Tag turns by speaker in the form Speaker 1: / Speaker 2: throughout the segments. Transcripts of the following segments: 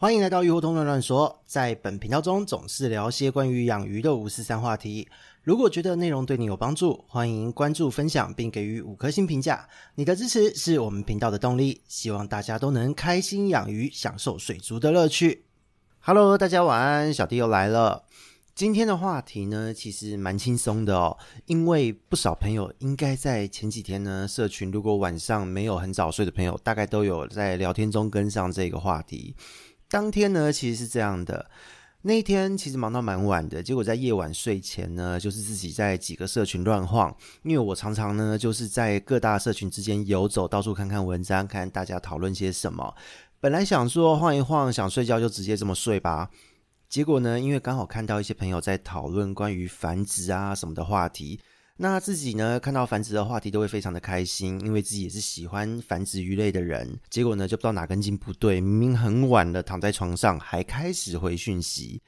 Speaker 1: 欢迎来到鱼活通乱乱说，在本频道中总是聊些关于养鱼的五四三话题。如果觉得内容对你有帮助，欢迎关注、分享并给予五颗星评价。你的支持是我们频道的动力。希望大家都能开心养鱼，享受水族的乐趣。Hello，大家晚安，小弟又来了。今天的话题呢，其实蛮轻松的哦，因为不少朋友应该在前几天呢，社群如果晚上没有很早睡的朋友，大概都有在聊天中跟上这个话题。当天呢，其实是这样的。那一天其实忙到蛮晚的，结果在夜晚睡前呢，就是自己在几个社群乱晃。因为我常常呢，就是在各大社群之间游走，到处看看文章，看大家讨论些什么。本来想说晃一晃，想睡觉就直接这么睡吧。结果呢，因为刚好看到一些朋友在讨论关于繁殖啊什么的话题。那自己呢，看到繁殖的话题都会非常的开心，因为自己也是喜欢繁殖鱼类的人。结果呢，就不知道哪根筋不对，明明很晚了，躺在床上还开始回讯息。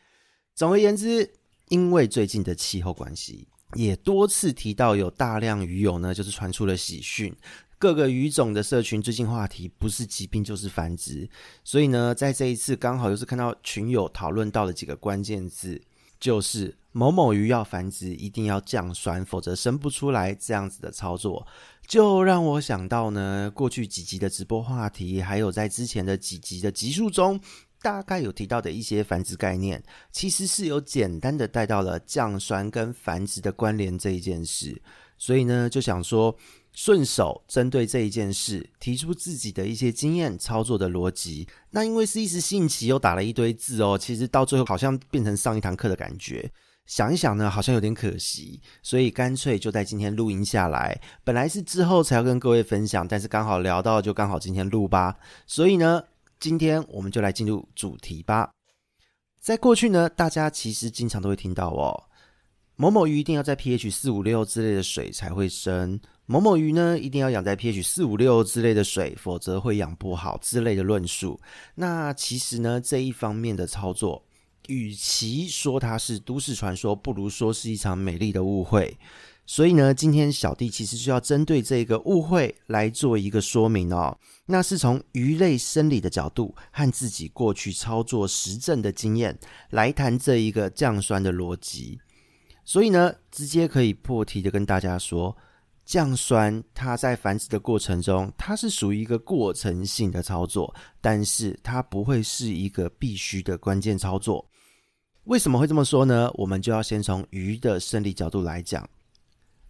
Speaker 1: 总而言之，因为最近的气候关系，也多次提到有大量鱼友呢，就是传出了喜讯。各个鱼种的社群最近话题不是疾病就是繁殖，所以呢，在这一次刚好又是看到群友讨论到了几个关键字。就是某某鱼要繁殖，一定要降酸，否则生不出来。这样子的操作，就让我想到呢，过去几集的直播话题，还有在之前的几集的集数中，大概有提到的一些繁殖概念，其实是有简单的带到了降酸跟繁殖的关联这一件事。所以呢，就想说。顺手针对这一件事提出自己的一些经验操作的逻辑，那因为是一时兴起又打了一堆字哦，其实到最后好像变成上一堂课的感觉。想一想呢，好像有点可惜，所以干脆就在今天录音下来。本来是之后才要跟各位分享，但是刚好聊到，就刚好今天录吧。所以呢，今天我们就来进入主题吧。在过去呢，大家其实经常都会听到哦，某某鱼一定要在 pH 四五六之类的水才会生。某某鱼呢，一定要养在 pH 四五六之类的水，否则会养不好之类的论述。那其实呢，这一方面的操作，与其说它是都市传说，不如说是一场美丽的误会。所以呢，今天小弟其实就要针对这个误会来做一个说明哦。那是从鱼类生理的角度和自己过去操作实证的经验来谈这一个降酸的逻辑。所以呢，直接可以破题的跟大家说。降酸，它在繁殖的过程中，它是属于一个过程性的操作，但是它不会是一个必须的关键操作。为什么会这么说呢？我们就要先从鱼的生理角度来讲。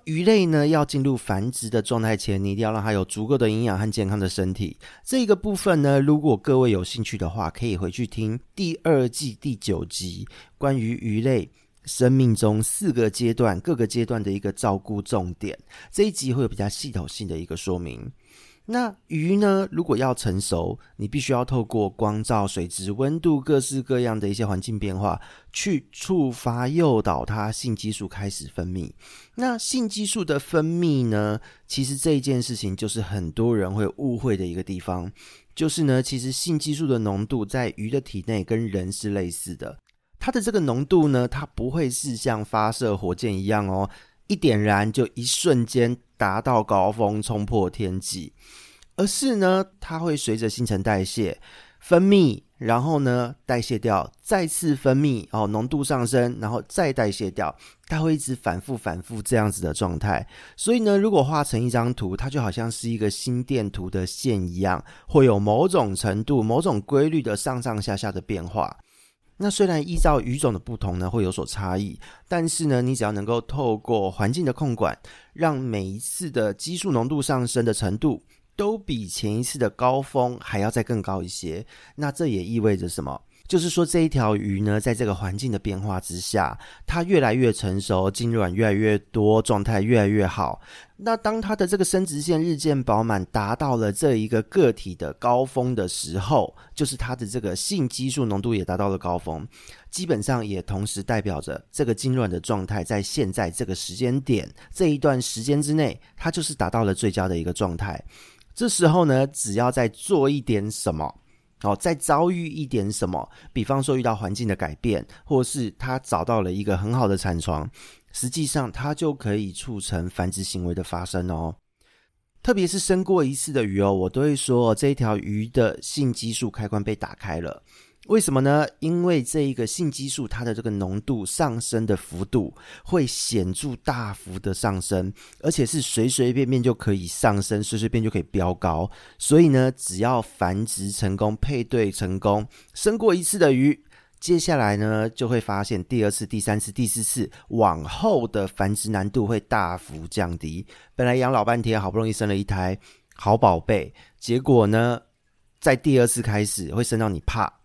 Speaker 1: 鱼类呢，要进入繁殖的状态前，你一定要让它有足够的营养和健康的身体。这个部分呢，如果各位有兴趣的话，可以回去听第二季第九集关于鱼类。生命中四个阶段，各个阶段的一个照顾重点，这一集会有比较系统性的一个说明。那鱼呢，如果要成熟，你必须要透过光照、水质、温度各式各样的一些环境变化，去触发诱导它性激素开始分泌。那性激素的分泌呢，其实这一件事情就是很多人会误会的一个地方，就是呢，其实性激素的浓度在鱼的体内跟人是类似的。它的这个浓度呢，它不会是像发射火箭一样哦，一点燃就一瞬间达到高峰，冲破天际，而是呢，它会随着新陈代谢分泌，然后呢代谢掉，再次分泌哦，浓度上升，然后再代谢掉，它会一直反复反复这样子的状态。所以呢，如果画成一张图，它就好像是一个心电图的线一样，会有某种程度、某种规律的上上下下的变化。那虽然依照鱼种的不同呢，会有所差异，但是呢，你只要能够透过环境的控管，让每一次的激素浓度上升的程度都比前一次的高峰还要再更高一些，那这也意味着什么？就是说，这一条鱼呢，在这个环境的变化之下，它越来越成熟，精卵越来越多，状态越来越好。那当它的这个生殖腺日渐饱满，达到了这一个个体的高峰的时候，就是它的这个性激素浓度也达到了高峰，基本上也同时代表着这个精卵的状态，在现在这个时间点这一段时间之内，它就是达到了最佳的一个状态。这时候呢，只要再做一点什么。哦，再遭遇一点什么，比方说遇到环境的改变，或是它找到了一个很好的产床，实际上它就可以促成繁殖行为的发生哦。特别是生过一次的鱼哦，我都会说这一条鱼的性激素开关被打开了。为什么呢？因为这一个性激素它的这个浓度上升的幅度会显著大幅的上升，而且是随随便便就可以上升，随随便就可以飙高。所以呢，只要繁殖成功、配对成功、生过一次的鱼，接下来呢就会发现第二次、第三次、第四次往后的繁殖难度会大幅降低。本来养老半天，好不容易生了一胎好宝贝，结果呢，在第二次开始会生到你怕。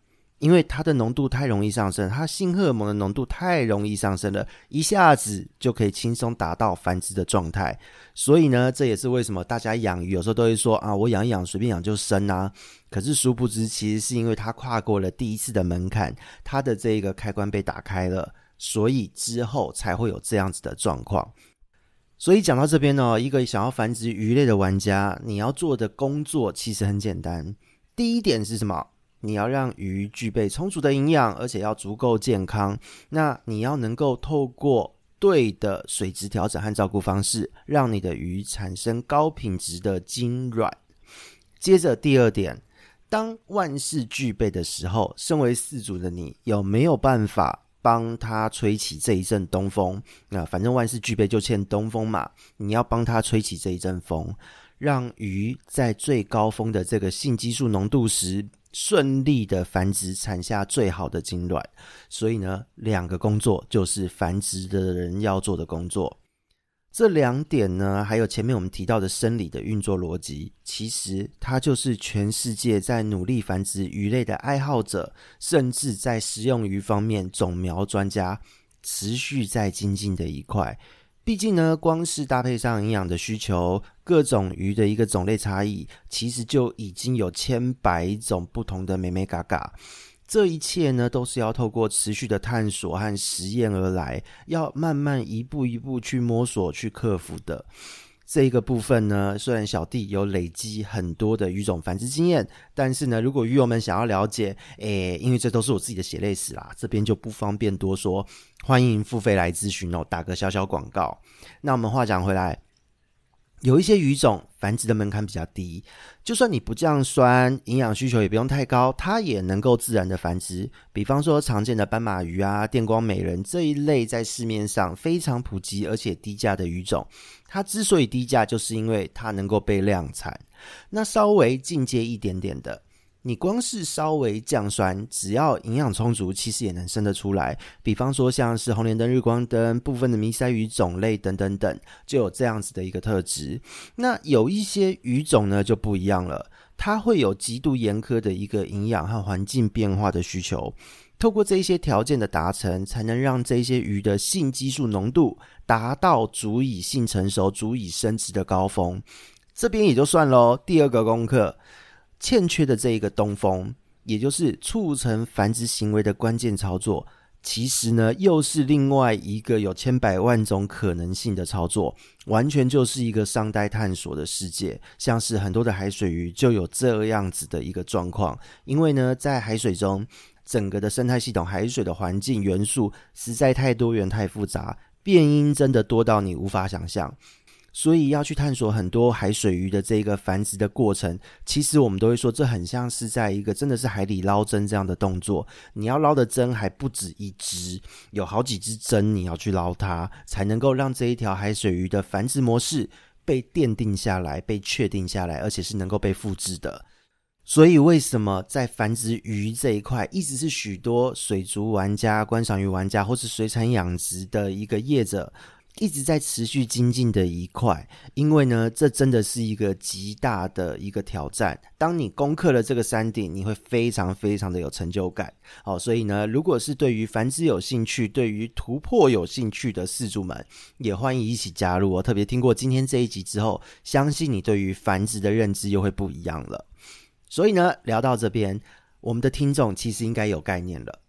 Speaker 1: 因为它的浓度太容易上升，它性荷尔蒙的浓度太容易上升了，一下子就可以轻松达到繁殖的状态。所以呢，这也是为什么大家养鱼有时候都会说啊，我养一养，随便养就生啊。可是殊不知，其实是因为它跨过了第一次的门槛，它的这一个开关被打开了，所以之后才会有这样子的状况。所以讲到这边呢，一个想要繁殖鱼类的玩家，你要做的工作其实很简单。第一点是什么？你要让鱼具备充足的营养，而且要足够健康。那你要能够透过对的水质调整和照顾方式，让你的鱼产生高品质的精卵。接着第二点，当万事俱备的时候，身为饲主的你有没有办法帮他吹起这一阵东风？那反正万事俱备就欠东风嘛，你要帮他吹起这一阵风，让鱼在最高峰的这个性激素浓度时。顺利的繁殖，产下最好的精卵。所以呢，两个工作就是繁殖的人要做的工作。这两点呢，还有前面我们提到的生理的运作逻辑，其实它就是全世界在努力繁殖鱼类的爱好者，甚至在食用鱼方面种苗专家持续在精进的一块。毕竟呢，光是搭配上营养的需求，各种鱼的一个种类差异，其实就已经有千百种不同的美眉嘎嘎。这一切呢，都是要透过持续的探索和实验而来，要慢慢一步一步去摸索、去克服的。这一个部分呢，虽然小弟有累积很多的鱼种繁殖经验，但是呢，如果鱼友们想要了解，诶，因为这都是我自己的血泪史啦，这边就不方便多说，欢迎付费来咨询哦，打个小小广告。那我们话讲回来。有一些鱼种繁殖的门槛比较低，就算你不降酸，营养需求也不用太高，它也能够自然的繁殖。比方说常见的斑马鱼啊、电光美人这一类，在市面上非常普及而且低价的鱼种，它之所以低价，就是因为它能够被量产。那稍微进阶一点点的。你光是稍微降酸，只要营养充足，其实也能生得出来。比方说，像是红莲灯、日光灯部分的迷鳃鱼种类等等等，就有这样子的一个特质。那有一些鱼种呢就不一样了，它会有极度严苛的一个营养和环境变化的需求。透过这些条件的达成，才能让这些鱼的性激素浓度达到足以性成熟、足以生殖的高峰。这边也就算喽。第二个功课。欠缺的这一个东风，也就是促成繁殖行为的关键操作，其实呢，又是另外一个有千百万种可能性的操作，完全就是一个商待探索的世界。像是很多的海水鱼就有这样子的一个状况，因为呢，在海水中，整个的生态系统、海水的环境元素实在太多元、太复杂，变因真的多到你无法想象。所以要去探索很多海水鱼的这个繁殖的过程，其实我们都会说，这很像是在一个真的是海里捞针这样的动作。你要捞的针还不止一只，有好几只针你要去捞它，才能够让这一条海水鱼的繁殖模式被奠定下来、被确定下来，而且是能够被复制的。所以为什么在繁殖鱼这一块，一直是许多水族玩家、观赏鱼玩家或是水产养殖的一个业者，一直在持续精进的一块，因为呢，这真的是一个极大的一个挑战。当你攻克了这个山顶，你会非常非常的有成就感。好，所以呢，如果是对于繁殖有兴趣、对于突破有兴趣的饲主们，也欢迎一起加入。我特别听过今天这一集之后，相信你对于繁殖的认知又会不一样了。所以呢，聊到这边，我们的听众其实应该有概念了。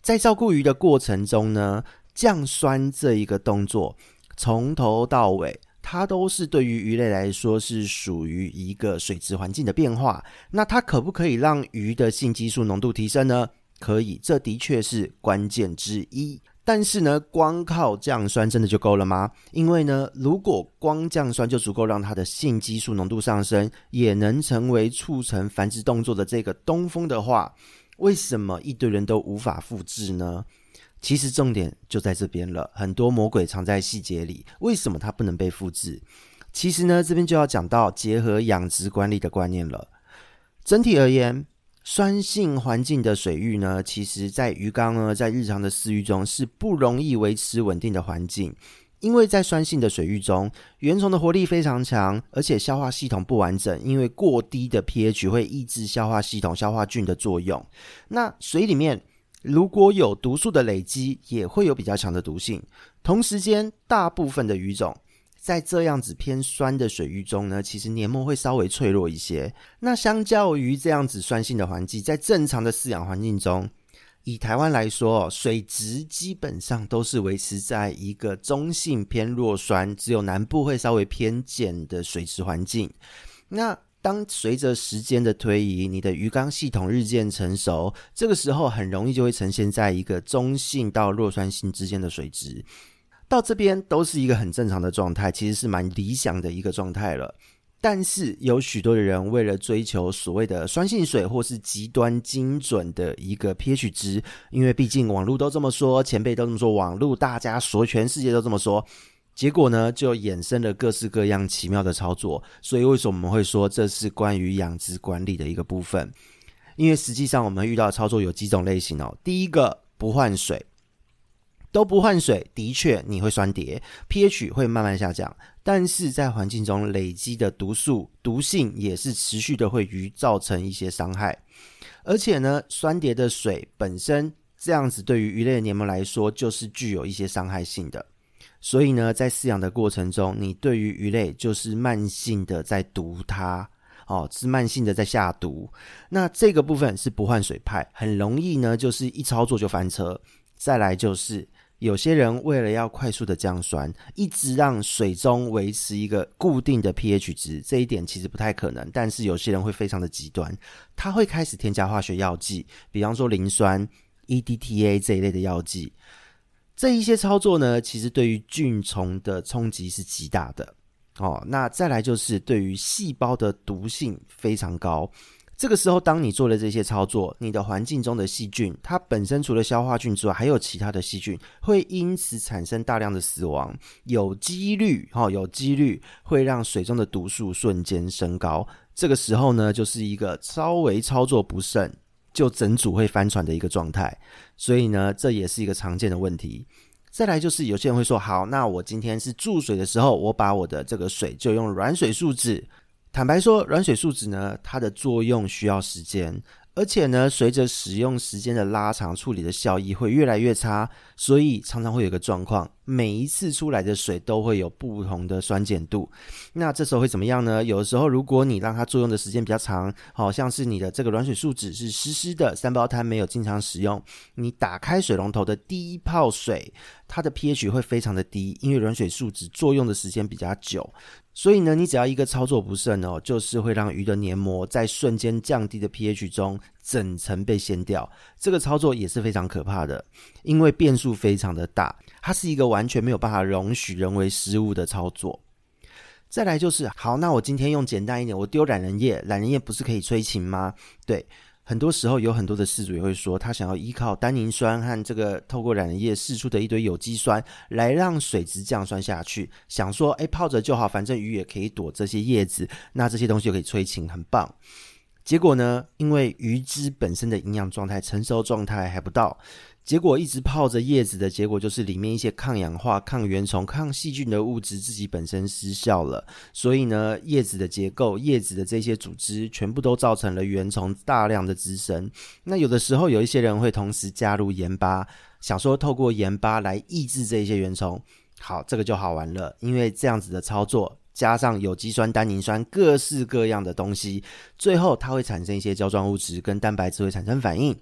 Speaker 1: 在照顾鱼的过程中呢，降酸这一个动作，从头到尾，它都是对于鱼类来说是属于一个水质环境的变化。那它可不可以让鱼的性激素浓度提升呢？可以，这的确是关键之一。但是呢，光靠降酸真的就够了吗？因为呢，如果光降酸就足够让它的性激素浓度上升，也能成为促成繁殖动作的这个东风的话，为什么一堆人都无法复制呢？其实重点就在这边了，很多魔鬼藏在细节里。为什么它不能被复制？其实呢，这边就要讲到结合养殖管理的观念了。整体而言，酸性环境的水域呢，其实在鱼缸呢，在日常的饲育中是不容易维持稳定的环境，因为在酸性的水域中，原虫的活力非常强，而且消化系统不完整，因为过低的 pH 会抑制消化系统消化菌的作用。那水里面如果有毒素的累积，也会有比较强的毒性。同时间，大部分的鱼种在这样子偏酸的水域中呢，其实黏膜会稍微脆弱一些。那相较于这样子酸性的环境，在正常的饲养环境中，以台湾来说，水质基本上都是维持在一个中性偏弱酸，只有南部会稍微偏碱的水质环境。那当随着时间的推移，你的鱼缸系统日渐成熟，这个时候很容易就会呈现在一个中性到弱酸性之间的水质。到这边都是一个很正常的状态，其实是蛮理想的一个状态了。但是有许多的人为了追求所谓的酸性水，或是极端精准的一个 pH 值，因为毕竟网络都这么说，前辈都这么说，网络大家说，全世界都这么说。结果呢，就衍生了各式各样奇妙的操作。所以为什么我们会说这是关于养殖管理的一个部分？因为实际上我们遇到操作有几种类型哦。第一个，不换水，都不换水，的确你会酸跌，pH 会慢慢下降，但是在环境中累积的毒素、毒性也是持续的，会鱼造成一些伤害。而且呢，酸跌的水本身这样子，对于鱼类的黏膜来说，就是具有一些伤害性的。所以呢，在饲养的过程中，你对于鱼类就是慢性的在毒它，哦，是慢性的在下毒。那这个部分是不换水派，很容易呢，就是一操作就翻车。再来就是有些人为了要快速的降酸，一直让水中维持一个固定的 pH 值，这一点其实不太可能。但是有些人会非常的极端，他会开始添加化学药剂，比方说磷酸、EDTA 这一类的药剂。这一些操作呢，其实对于菌虫的冲击是极大的哦。那再来就是对于细胞的毒性非常高。这个时候，当你做了这些操作，你的环境中的细菌，它本身除了消化菌之外，还有其他的细菌，会因此产生大量的死亡，有几率哈、哦，有几率会让水中的毒素瞬间升高。这个时候呢，就是一个稍微操作不慎。就整组会翻船的一个状态，所以呢，这也是一个常见的问题。再来就是有些人会说，好，那我今天是注水的时候，我把我的这个水就用软水树脂。坦白说，软水树脂呢，它的作用需要时间。而且呢，随着使用时间的拉长，处理的效益会越来越差，所以常常会有一个状况，每一次出来的水都会有不同的酸碱度。那这时候会怎么样呢？有的时候，如果你让它作用的时间比较长，好像是你的这个软水树脂是湿湿的，三胞胎没有经常使用，你打开水龙头的第一泡水，它的 pH 会非常的低，因为软水树脂作用的时间比较久。所以呢，你只要一个操作不慎哦，就是会让鱼的黏膜在瞬间降低的 pH 中整层被掀掉。这个操作也是非常可怕的，因为变数非常的大，它是一个完全没有办法容许人为失误的操作。再来就是，好，那我今天用简单一点，我丢懒人液，懒人液不是可以催情吗？对。很多时候有很多的饲主也会说，他想要依靠单宁酸和这个透过染液释出的一堆有机酸来让水质降酸下去，想说，哎，泡着就好，反正鱼也可以躲这些叶子，那这些东西就可以催情，很棒。结果呢，因为鱼只本身的营养状态、成熟状态还不到。结果一直泡着叶子的结果就是里面一些抗氧化、抗原虫、抗细菌的物质自己本身失效了，所以呢，叶子的结构、叶子的这些组织全部都造成了原虫大量的滋生。那有的时候有一些人会同时加入盐巴，想说透过盐巴来抑制这些原虫。好，这个就好玩了，因为这样子的操作加上有机酸、单宁酸各式各样的东西，最后它会产生一些胶状物质跟蛋白质会产生反应。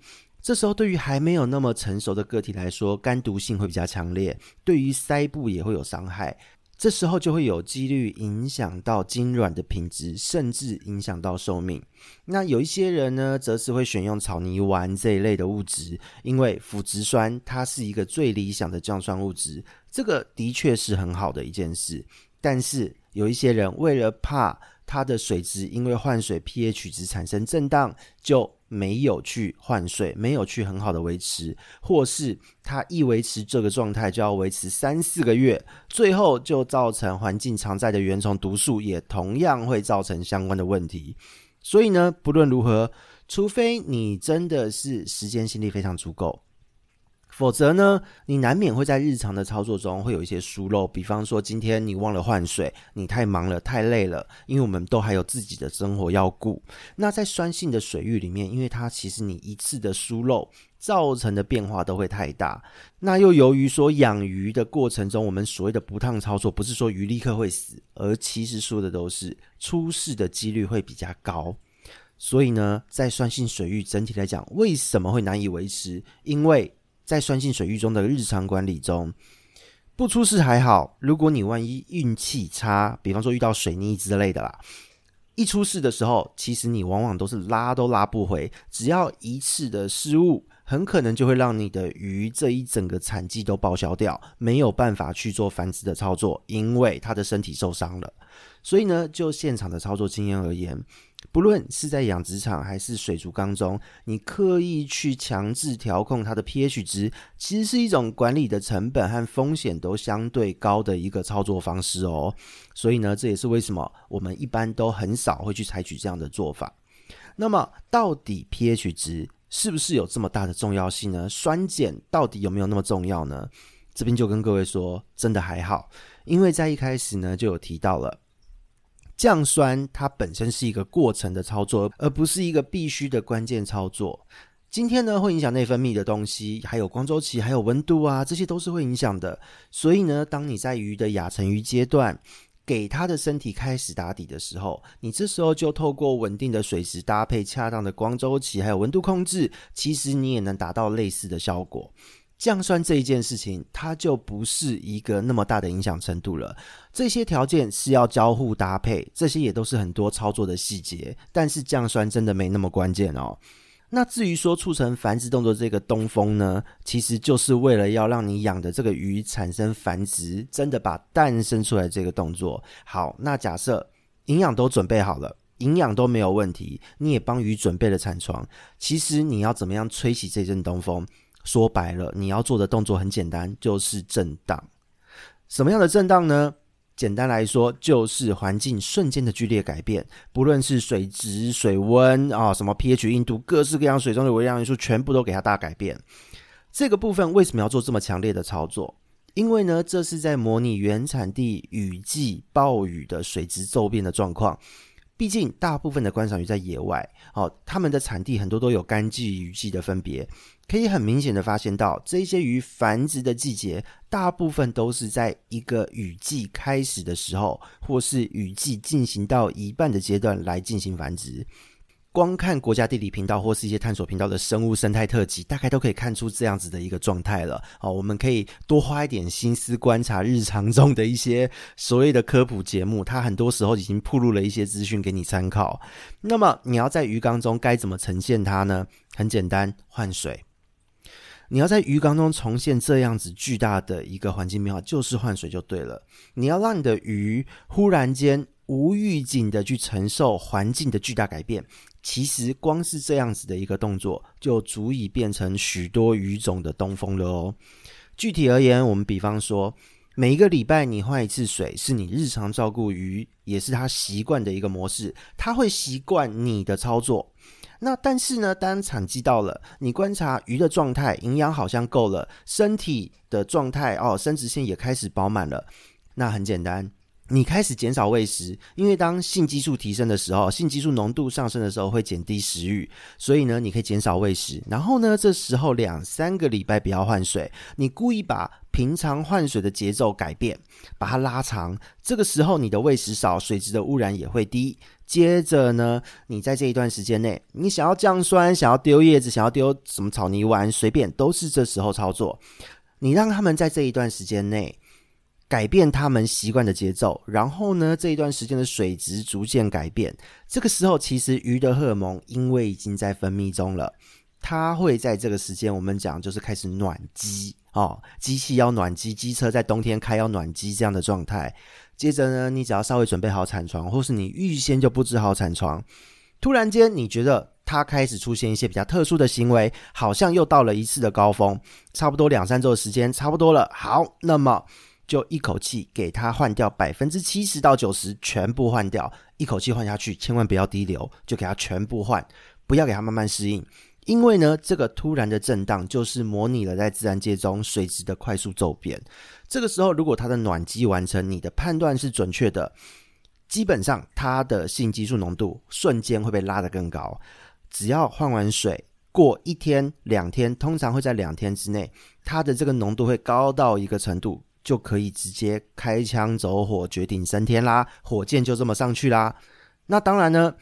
Speaker 1: 这时候，对于还没有那么成熟的个体来说，肝毒性会比较强烈，对于鳃部也会有伤害。这时候就会有几率影响到精卵的品质，甚至影响到寿命。那有一些人呢，则是会选用草泥丸这一类的物质，因为腐殖酸它是一个最理想的降酸物质，这个的确是很好的一件事。但是有一些人为了怕它的水质因为换水 pH 值产生震荡，就没有去换水，没有去很好的维持，或是它一维持这个状态就要维持三四个月，最后就造成环境常在的原虫毒素也同样会造成相关的问题。所以呢，不论如何，除非你真的是时间心力非常足够。否则呢，你难免会在日常的操作中会有一些疏漏，比方说今天你忘了换水，你太忙了，太累了，因为我们都还有自己的生活要顾。那在酸性的水域里面，因为它其实你一次的疏漏造成的变化都会太大。那又由于说养鱼的过程中，我们所谓的不烫操作，不是说鱼立刻会死，而其实说的都是出事的几率会比较高。所以呢，在酸性水域整体来讲，为什么会难以维持？因为在酸性水域中的日常管理中，不出事还好。如果你万一运气差，比方说遇到水逆之类的啦，一出事的时候，其实你往往都是拉都拉不回。只要一次的失误，很可能就会让你的鱼这一整个产季都报销掉，没有办法去做繁殖的操作，因为它的身体受伤了。所以呢，就现场的操作经验而言，不论是在养殖场还是水族缸中，你刻意去强制调控它的 pH 值，其实是一种管理的成本和风险都相对高的一个操作方式哦。所以呢，这也是为什么我们一般都很少会去采取这样的做法。那么，到底 pH 值是不是有这么大的重要性呢？酸碱到底有没有那么重要呢？这边就跟各位说，真的还好，因为在一开始呢就有提到了。降酸它本身是一个过程的操作，而不是一个必须的关键操作。今天呢，会影响内分泌的东西，还有光周期，还有温度啊，这些都是会影响的。所以呢，当你在鱼的亚成鱼阶段，给它的身体开始打底的时候，你这时候就透过稳定的水质搭配恰当的光周期，还有温度控制，其实你也能达到类似的效果。降酸这一件事情，它就不是一个那么大的影响程度了。这些条件是要交互搭配，这些也都是很多操作的细节。但是降酸真的没那么关键哦。那至于说促成繁殖动作这个东风呢，其实就是为了要让你养的这个鱼产生繁殖，真的把蛋生出来这个动作。好，那假设营养都准备好了，营养都没有问题，你也帮鱼准备了产床，其实你要怎么样吹起这阵东风？说白了，你要做的动作很简单，就是震荡。什么样的震荡呢？简单来说，就是环境瞬间的剧烈改变，不论是水质、水温啊，什么 pH 硬度，各式各样水中的微量元素，全部都给它大改变。这个部分为什么要做这么强烈的操作？因为呢，这是在模拟原产地雨季暴雨的水质骤变的状况。毕竟，大部分的观赏鱼在野外，哦，它们的产地很多都有干季、雨季的分别，可以很明显的发现到，这些鱼繁殖的季节，大部分都是在一个雨季开始的时候，或是雨季进行到一半的阶段来进行繁殖。光看国家地理频道或是一些探索频道的生物生态特辑，大概都可以看出这样子的一个状态了。好，我们可以多花一点心思观察日常中的一些所谓的科普节目，它很多时候已经铺露了一些资讯给你参考。那么你要在鱼缸中该怎么呈现它呢？很简单，换水。你要在鱼缸中重现这样子巨大的一个环境变化，就是换水就对了。你要让你的鱼忽然间无预警的去承受环境的巨大改变。其实光是这样子的一个动作，就足以变成许多鱼种的东风了哦。具体而言，我们比方说，每一个礼拜你换一次水，是你日常照顾鱼，也是它习惯的一个模式，它会习惯你的操作。那但是呢，当产季到了，你观察鱼的状态，营养好像够了，身体的状态哦，生殖腺也开始饱满了，那很简单。你开始减少喂食，因为当性激素提升的时候，性激素浓度上升的时候会减低食欲，所以呢，你可以减少喂食。然后呢，这时候两三个礼拜不要换水，你故意把平常换水的节奏改变，把它拉长。这个时候你的喂食少，水质的污染也会低。接着呢，你在这一段时间内，你想要降酸，想要丢叶子，想要丢什么草泥丸，随便都是这时候操作。你让他们在这一段时间内。改变他们习惯的节奏，然后呢，这一段时间的水质逐渐改变。这个时候，其实鱼的荷尔蒙因为已经在分泌中了，它会在这个时间，我们讲就是开始暖机哦，机器要暖机，机车在冬天开要暖机这样的状态。接着呢，你只要稍微准备好产床，或是你预先就布置好产床。突然间你觉得它开始出现一些比较特殊的行为，好像又到了一次的高峰，差不多两三周的时间，差不多了。好，那么就一口气给它换掉百分之七十到九十，全部换掉，一口气换下去，千万不要滴流，就给它全部换，不要给它慢慢适应。因为呢，这个突然的震荡就是模拟了在自然界中水质的快速骤变。这个时候，如果它的暖机完成，你的判断是准确的，基本上它的性激素浓度瞬间会被拉得更高。只要换完水，过一天两天，通常会在两天之内，它的这个浓度会高到一个程度，就可以直接开枪走火，绝顶升天啦，火箭就这么上去啦。那当然呢。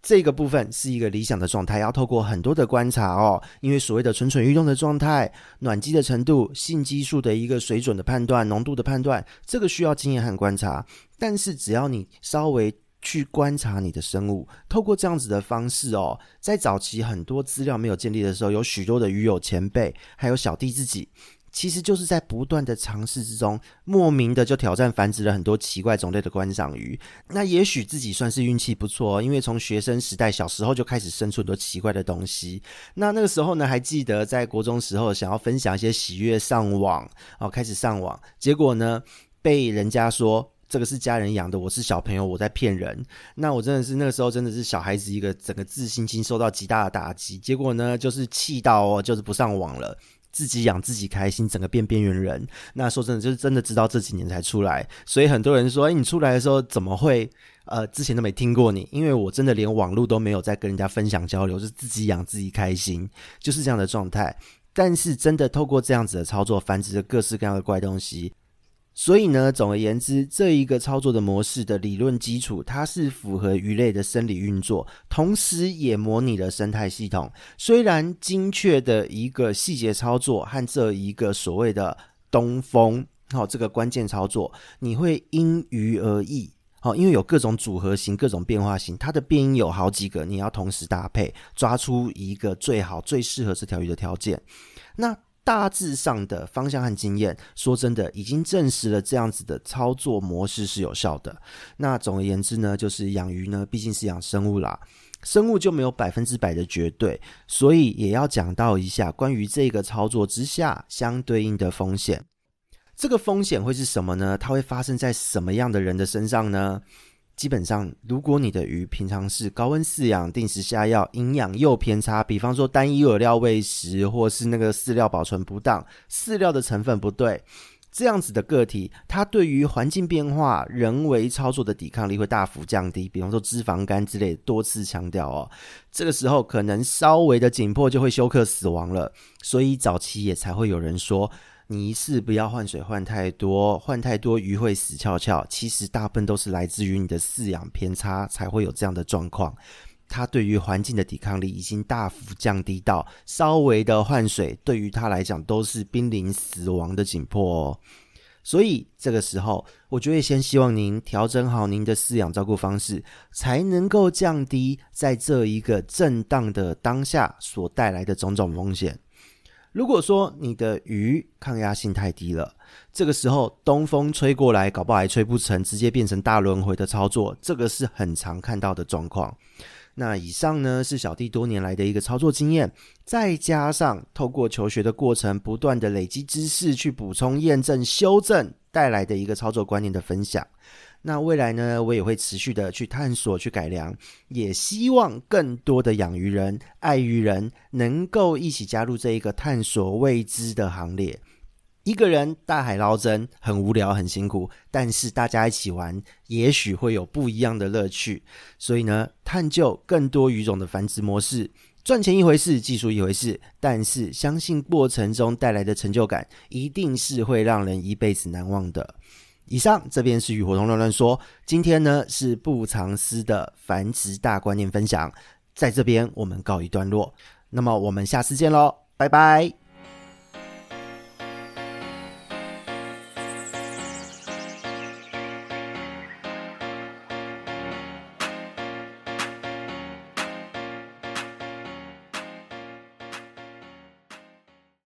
Speaker 1: 这个部分是一个理想的状态，要透过很多的观察哦，因为所谓的蠢蠢欲动的状态、暖机的程度、性激素的一个水准的判断、浓度的判断，这个需要经验和观察。但是只要你稍微去观察你的生物，透过这样子的方式哦，在早期很多资料没有建立的时候，有许多的鱼友前辈，还有小弟自己。其实就是在不断的尝试之中，莫名的就挑战繁殖了很多奇怪种类的观赏鱼。那也许自己算是运气不错，因为从学生时代小时候就开始生出很多奇怪的东西。那那个时候呢，还记得在国中时候想要分享一些喜悦上网哦，开始上网，结果呢被人家说这个是家人养的，我是小朋友，我在骗人。那我真的是那个时候真的是小孩子一个整个自信心受到极大的打击，结果呢就是气到哦，就是不上网了。自己养自己开心，整个变边缘人。那说真的，就是真的知道这几年才出来，所以很多人说，哎，你出来的时候怎么会？呃，之前都没听过你，因为我真的连网络都没有在跟人家分享交流，就是自己养自己开心，就是这样的状态。但是真的透过这样子的操作，繁殖着各式各样的怪东西。所以呢，总而言之，这一个操作的模式的理论基础，它是符合鱼类的生理运作，同时也模拟了生态系统。虽然精确的一个细节操作和这一个所谓的东风，好，这个关键操作，你会因鱼而异，好，因为有各种组合型、各种变化型，它的变因有好几个，你要同时搭配，抓出一个最好、最适合这条鱼的条件。那大致上的方向和经验，说真的，已经证实了这样子的操作模式是有效的。那总而言之呢，就是养鱼呢，毕竟是养生物啦，生物就没有百分之百的绝对，所以也要讲到一下关于这个操作之下相对应的风险。这个风险会是什么呢？它会发生在什么样的人的身上呢？基本上，如果你的鱼平常是高温饲养、定时下药、营养又偏差，比方说单一饵料喂食，或是那个饲料保存不当、饲料的成分不对，这样子的个体，它对于环境变化、人为操作的抵抗力会大幅降低。比方说脂肪肝之类，多次强调哦，这个时候可能稍微的紧迫就会休克死亡了。所以早期也才会有人说。你一次不要换水换太多，换太多鱼会死翘翘。其实大部分都是来自于你的饲养偏差，才会有这样的状况。它对于环境的抵抗力已经大幅降低到稍微的换水，对于它来讲都是濒临死亡的紧迫哦。所以这个时候，我就会先希望您调整好您的饲养照顾方式，才能够降低在这一个震荡的当下所带来的种种风险。如果说你的鱼抗压性太低了，这个时候东风吹过来，搞不好还吹不成，直接变成大轮回的操作，这个是很常看到的状况。那以上呢，是小弟多年来的一个操作经验，再加上透过求学的过程，不断的累积知识，去补充、验证、修正带来的一个操作观念的分享。那未来呢，我也会持续的去探索、去改良，也希望更多的养鱼人、爱鱼人能够一起加入这一个探索未知的行列。一个人大海捞针很无聊、很辛苦，但是大家一起玩，也许会有不一样的乐趣。所以呢，探究更多鱼种的繁殖模式，赚钱一回事，技术一回事，但是相信过程中带来的成就感，一定是会让人一辈子难忘的。以上这边是雨活动乱乱说，今天呢是不藏私的繁殖大观念分享，在这边我们告一段落，那么我们下次见喽，拜拜。